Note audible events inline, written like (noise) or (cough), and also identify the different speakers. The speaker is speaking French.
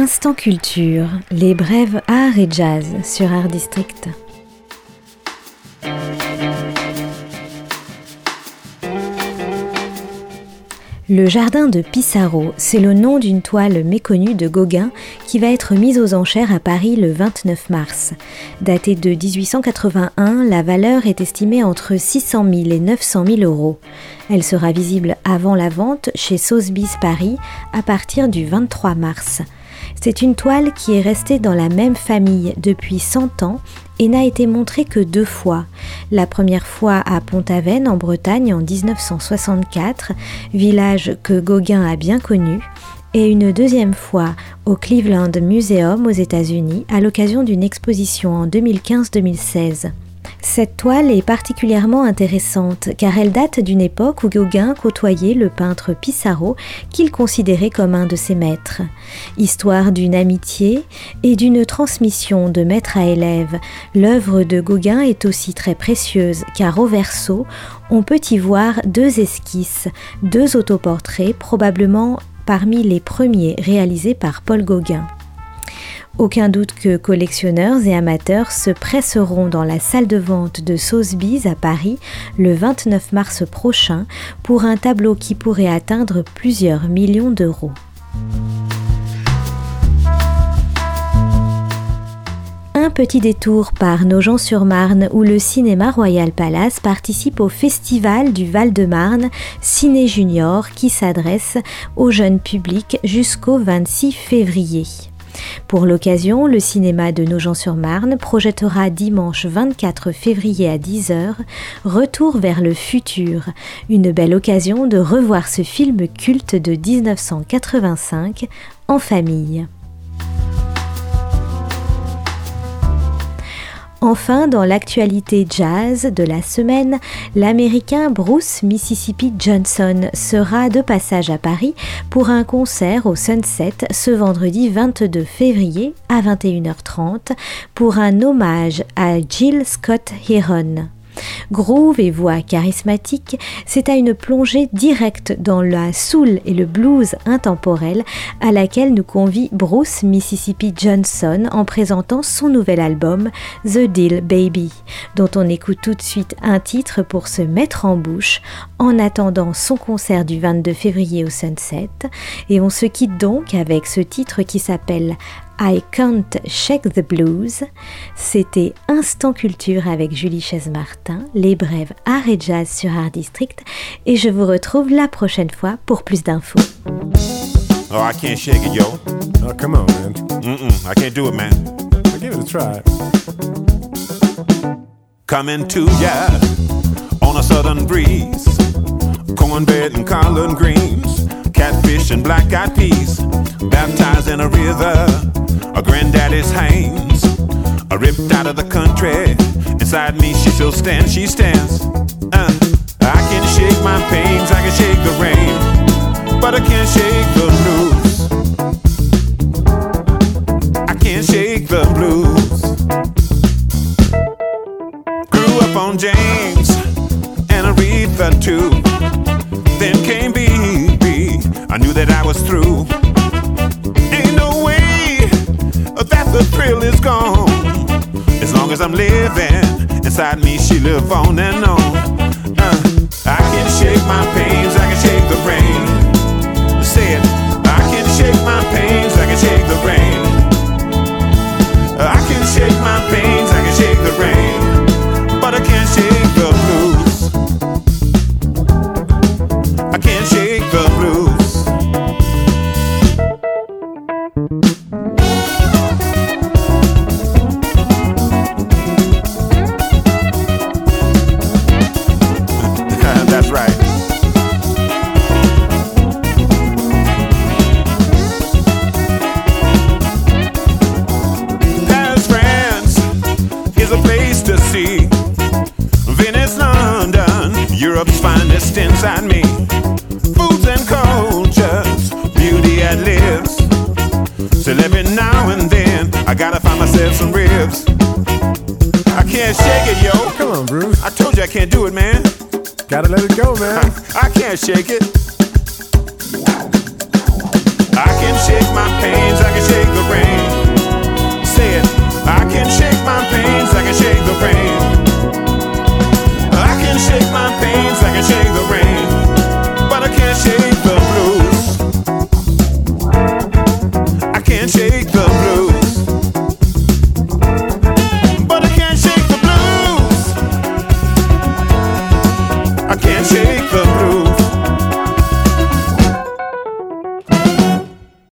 Speaker 1: Instant Culture, les brèves art et jazz sur Art District. Le jardin de Pissarro, c'est le nom d'une toile méconnue de Gauguin qui va être mise aux enchères à Paris le 29 mars. Datée de 1881, la valeur est estimée entre 600 000 et 900 000 euros. Elle sera visible avant la vente chez Sotheby's Paris à partir du 23 mars. C'est une toile qui est restée dans la même famille depuis 100 ans et n'a été montrée que deux fois. La première fois à Pont-Aven en Bretagne en 1964, village que Gauguin a bien connu, et une deuxième fois au Cleveland Museum aux États-Unis à l'occasion d'une exposition en 2015-2016. Cette toile est particulièrement intéressante car elle date d'une époque où Gauguin côtoyait le peintre Pissarro qu'il considérait comme un de ses maîtres. Histoire d'une amitié et d'une transmission de maître à élève, l'œuvre de Gauguin est aussi très précieuse car au verso, on peut y voir deux esquisses, deux autoportraits probablement parmi les premiers réalisés par Paul Gauguin. Aucun doute que collectionneurs et amateurs se presseront dans la salle de vente de Sotheby's à Paris le 29 mars prochain pour un tableau qui pourrait atteindre plusieurs millions d'euros. Un petit détour par Nogent-sur-Marne où le cinéma Royal Palace participe au festival du Val-de-Marne Ciné Junior qui s'adresse au jeune public jusqu'au 26 février. Pour l'occasion, le cinéma de Nogent-sur-Marne projettera dimanche 24 février à 10h Retour vers le futur, une belle occasion de revoir ce film culte de 1985 en famille. Enfin, dans l'actualité jazz de la semaine, l'Américain Bruce Mississippi Johnson sera de passage à Paris pour un concert au Sunset ce vendredi 22 février à 21h30 pour un hommage à Jill Scott Heron. Groove et voix charismatique, c'est à une plongée directe dans la soul et le blues intemporel à laquelle nous convie Bruce Mississippi Johnson en présentant son nouvel album The Deal Baby, dont on écoute tout de suite un titre pour se mettre en bouche en attendant son concert du 22 février au Sunset. Et on se quitte donc avec ce titre qui s'appelle I Can't Shake the Blues. C'était Instant Culture avec Julie Chaise-Martin, les brèves art et jazz sur Art District, et je vous retrouve la prochaine fois pour plus d'infos.
Speaker 2: Oh, I can't shake it, yo.
Speaker 3: Oh, come on, man.
Speaker 2: Mm-mm, I can't do it, man.
Speaker 3: I'll give it a try.
Speaker 2: Coming to ya on a southern breeze. Cornbread and collard greens, catfish and black eyed peas. Ripped out of the country. Inside me, she still stands, she stands. Uh, I can shake my pains, I can shake the rain, but I can't shake the blues. I can't shake the blues. Grew up on James and Aretha too. Then came BB. I knew that I was through. Ain't no way that the thrill is gone. Long as I'm living, inside me she live on and on. Uh, I can shake my pains, London, Europe's finest inside me. Foods and cultures, beauty and lives. Till every now and then, I gotta find myself some ribs. I can't shake it, yo.
Speaker 3: Come on, Bruce.
Speaker 2: I told you I can't do it, man.
Speaker 3: Gotta let it go, man. (laughs)
Speaker 2: I can't shake it.